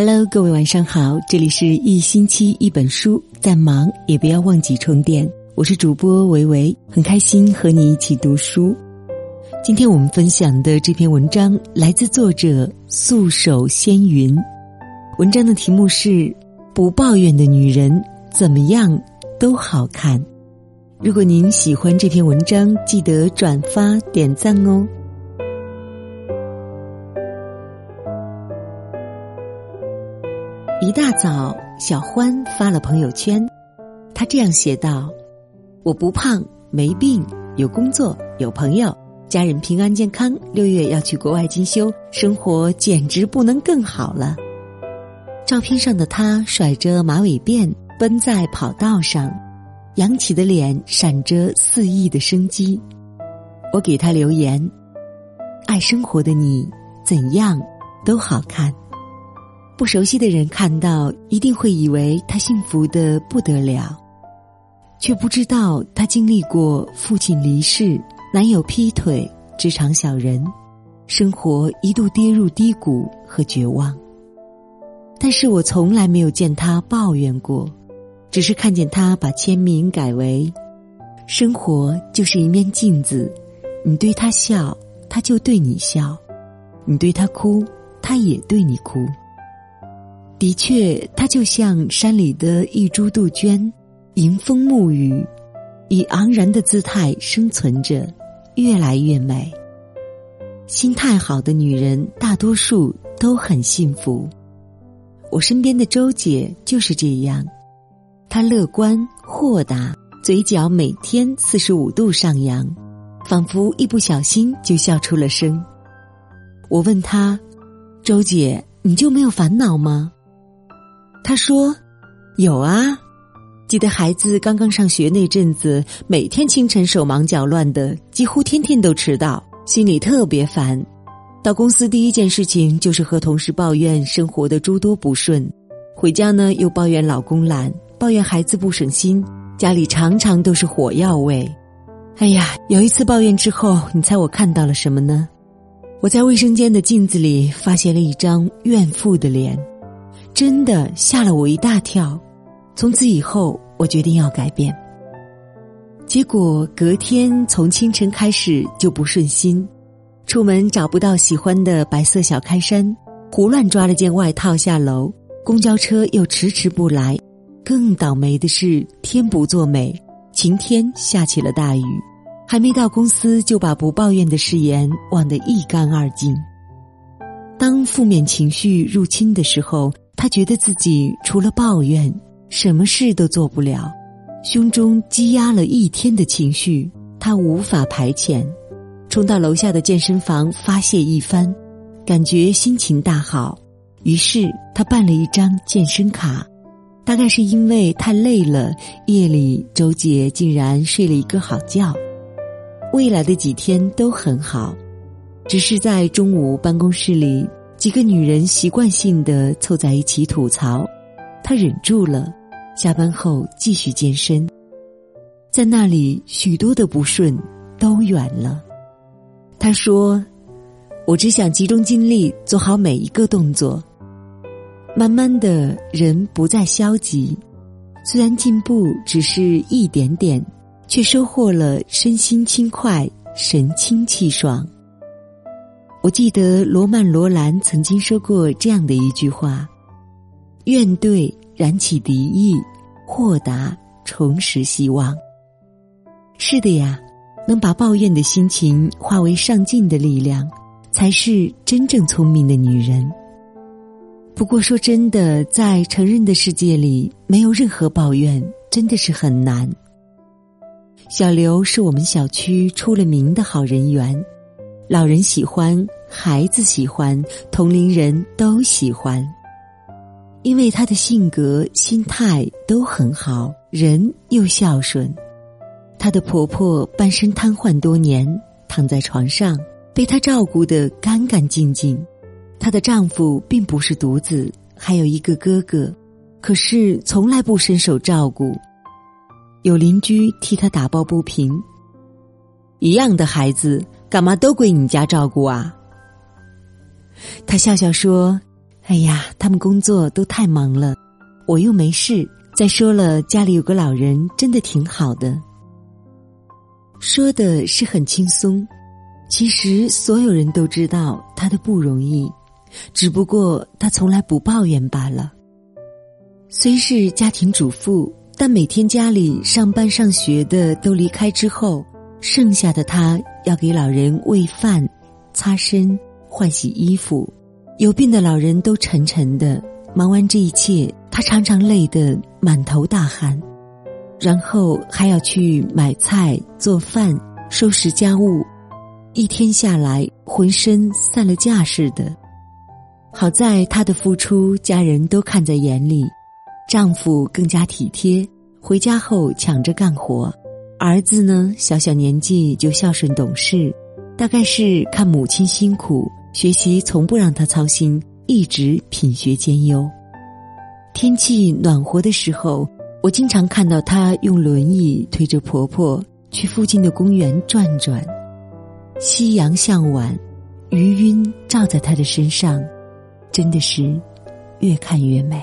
Hello，各位晚上好，这里是一星期一本书，再忙也不要忘记充电。我是主播维维，很开心和你一起读书。今天我们分享的这篇文章来自作者素手仙云，文章的题目是“不抱怨的女人怎么样都好看”。如果您喜欢这篇文章，记得转发点赞哦。一大早，小欢发了朋友圈，他这样写道：“我不胖，没病，有工作，有朋友，家人平安健康。六月要去国外进修，生活简直不能更好了。”照片上的他甩着马尾辫，奔在跑道上，扬起的脸闪着肆意的生机。我给他留言：“爱生活的你，怎样都好看。”不熟悉的人看到，一定会以为他幸福的不得了，却不知道他经历过父亲离世、男友劈腿、职场小人，生活一度跌入低谷和绝望。但是我从来没有见他抱怨过，只是看见他把签名改为：“生活就是一面镜子，你对他笑，他就对你笑；你对他哭，他也对你哭。”的确，她就像山里的一株杜鹃，迎风沐雨，以昂然的姿态生存着，越来越美。心态好的女人，大多数都很幸福。我身边的周姐就是这样，她乐观豁达，嘴角每天四十五度上扬，仿佛一不小心就笑出了声。我问她：“周姐，你就没有烦恼吗？”他说：“有啊，记得孩子刚刚上学那阵子，每天清晨手忙脚乱的，几乎天天都迟到，心里特别烦。到公司第一件事情就是和同事抱怨生活的诸多不顺，回家呢又抱怨老公懒，抱怨孩子不省心，家里常常都是火药味。哎呀，有一次抱怨之后，你猜我看到了什么呢？我在卫生间的镜子里发现了一张怨妇的脸。”真的吓了我一大跳，从此以后我决定要改变。结果隔天从清晨开始就不顺心，出门找不到喜欢的白色小开衫，胡乱抓了件外套下楼，公交车又迟迟不来。更倒霉的是天不作美，晴天下起了大雨，还没到公司就把不抱怨的誓言忘得一干二净。当负面情绪入侵的时候。他觉得自己除了抱怨，什么事都做不了，胸中积压了一天的情绪，他无法排遣，冲到楼下的健身房发泄一番，感觉心情大好，于是他办了一张健身卡。大概是因为太累了，夜里周姐竟然睡了一个好觉。未来的几天都很好，只是在中午办公室里。几个女人习惯性的凑在一起吐槽，她忍住了，下班后继续健身，在那里许多的不顺都远了。她说：“我只想集中精力做好每一个动作。”慢慢的人不再消极，虽然进步只是一点点，却收获了身心轻快、神清气爽。我记得罗曼·罗兰曾经说过这样的一句话：“怨怼燃起敌意，豁达重拾希望。”是的呀，能把抱怨的心情化为上进的力量，才是真正聪明的女人。不过说真的，在成人的世界里，没有任何抱怨真的是很难。小刘是我们小区出了名的好人缘。老人喜欢，孩子喜欢，同龄人都喜欢，因为他的性格、心态都很好，人又孝顺。她的婆婆半身瘫痪多年，躺在床上，被她照顾得干干净净。她的丈夫并不是独子，还有一个哥哥，可是从来不伸手照顾。有邻居替她打抱不平，一样的孩子。干嘛都归你家照顾啊？他笑笑说：“哎呀，他们工作都太忙了，我又没事。再说了，家里有个老人，真的挺好的。说的是很轻松，其实所有人都知道他的不容易，只不过他从来不抱怨罢了。虽是家庭主妇，但每天家里上班上学的都离开之后，剩下的他要给老人喂饭、擦身、换洗衣服。有病的老人都沉沉的，忙完这一切，他常常累得满头大汗，然后还要去买菜、做饭、收拾家务，一天下来浑身散了架似的。好在他的付出，家人都看在眼里，丈夫更加体贴，回家后抢着干活，儿子呢，小小年纪就孝顺懂事，大概是看母亲辛苦。学习从不让他操心，一直品学兼优。天气暖和的时候，我经常看到他用轮椅推着婆婆去附近的公园转转。夕阳向晚，余晕照在他的身上，真的是越看越美。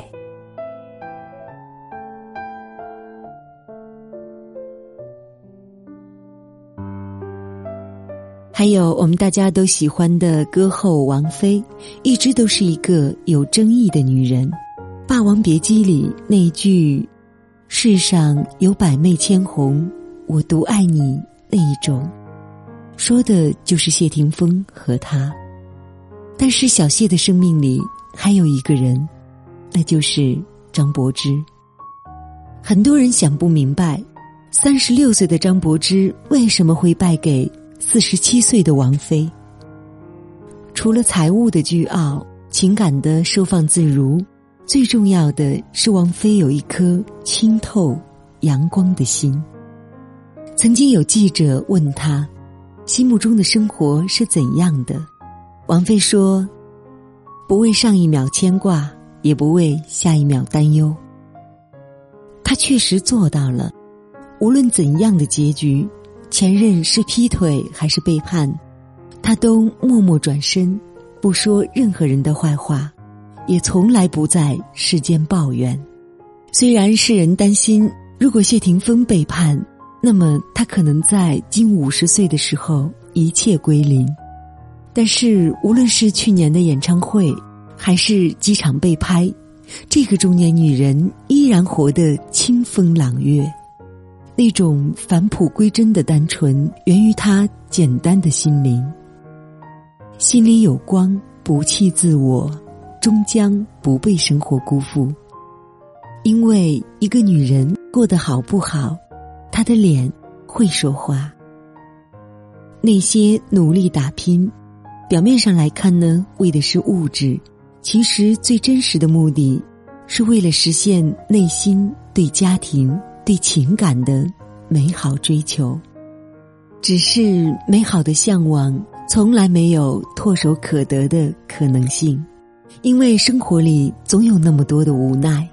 还有我们大家都喜欢的歌后王菲，一直都是一个有争议的女人。《霸王别姬》里那一句“世上有百媚千红，我独爱你”那一种，说的就是谢霆锋和她。但是小谢的生命里还有一个人，那就是张柏芝。很多人想不明白，三十六岁的张柏芝为什么会败给。四十七岁的王菲，除了财务的倨傲、情感的收放自如，最重要的是王菲有一颗清透、阳光的心。曾经有记者问她，心目中的生活是怎样的？王菲说：“不为上一秒牵挂，也不为下一秒担忧。”她确实做到了，无论怎样的结局。前任是劈腿还是背叛，他都默默转身，不说任何人的坏话，也从来不在世间抱怨。虽然世人担心，如果谢霆锋背叛，那么他可能在近五十岁的时候一切归零。但是无论是去年的演唱会，还是机场被拍，这个中年女人依然活得清风朗月。那种返璞归真的单纯，源于他简单的心灵。心里有光，不弃自我，终将不被生活辜负。因为一个女人过得好不好，她的脸会说话。那些努力打拼，表面上来看呢，为的是物质，其实最真实的目的，是为了实现内心对家庭。对情感的美好追求，只是美好的向往从来没有唾手可得的可能性，因为生活里总有那么多的无奈，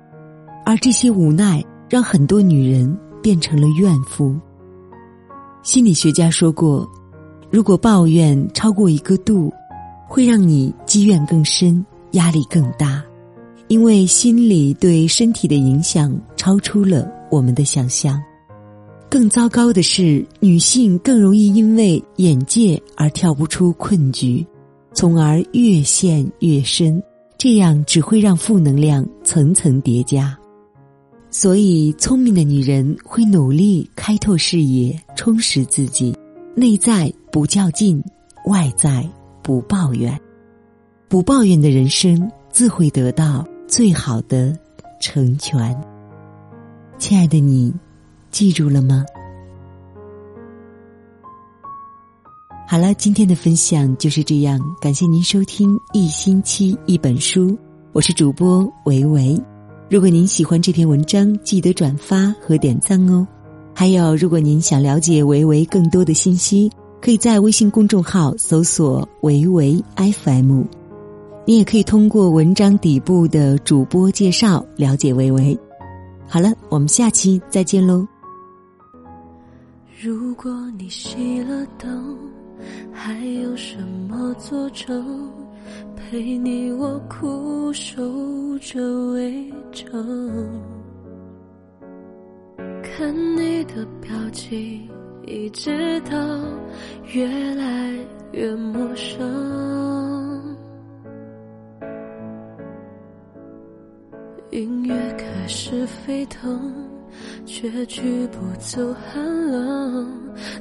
而这些无奈让很多女人变成了怨妇。心理学家说过，如果抱怨超过一个度，会让你积怨更深，压力更大，因为心理对身体的影响超出了。我们的想象，更糟糕的是，女性更容易因为眼界而跳不出困局，从而越陷越深。这样只会让负能量层层叠加。所以，聪明的女人会努力开拓视野，充实自己，内在不较劲，外在不抱怨。不抱怨的人生，自会得到最好的成全。亲爱的你，记住了吗？好了，今天的分享就是这样。感谢您收听一星期一本书，我是主播维维。如果您喜欢这篇文章，记得转发和点赞哦。还有，如果您想了解维维更多的信息，可以在微信公众号搜索“维维 FM”。你也可以通过文章底部的主播介绍了解维维。好了，我们下期再见喽。如果你熄了灯，还有什么做成？陪你我苦守着围城，看你的表情，一直到越来越陌生。是沸腾，却驱不走寒冷，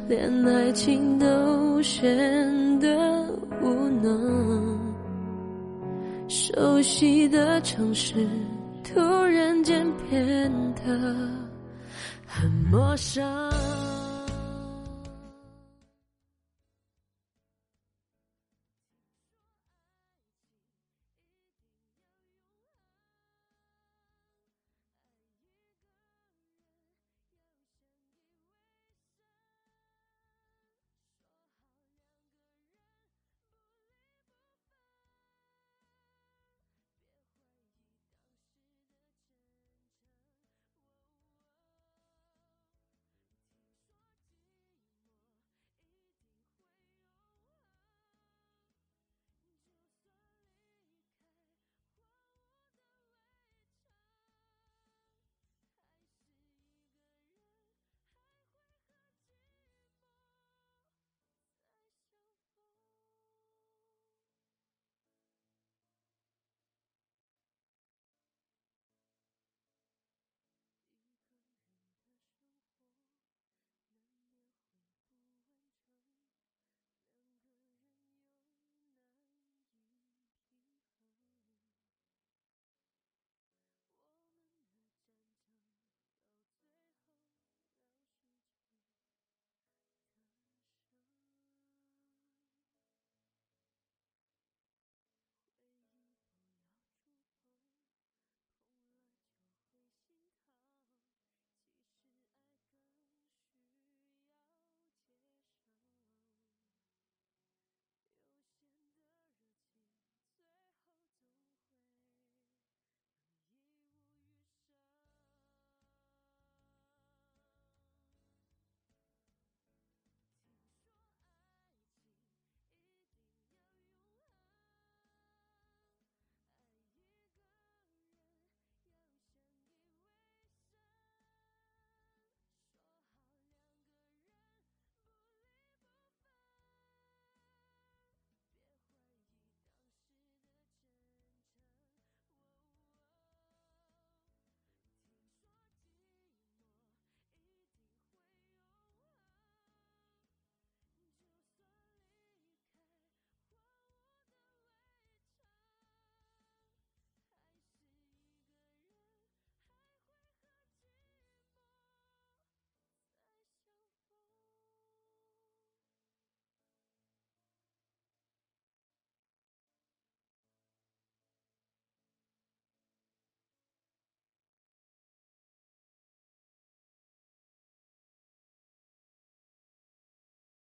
连爱情都显得无能。熟悉的城市突然间变得很陌生。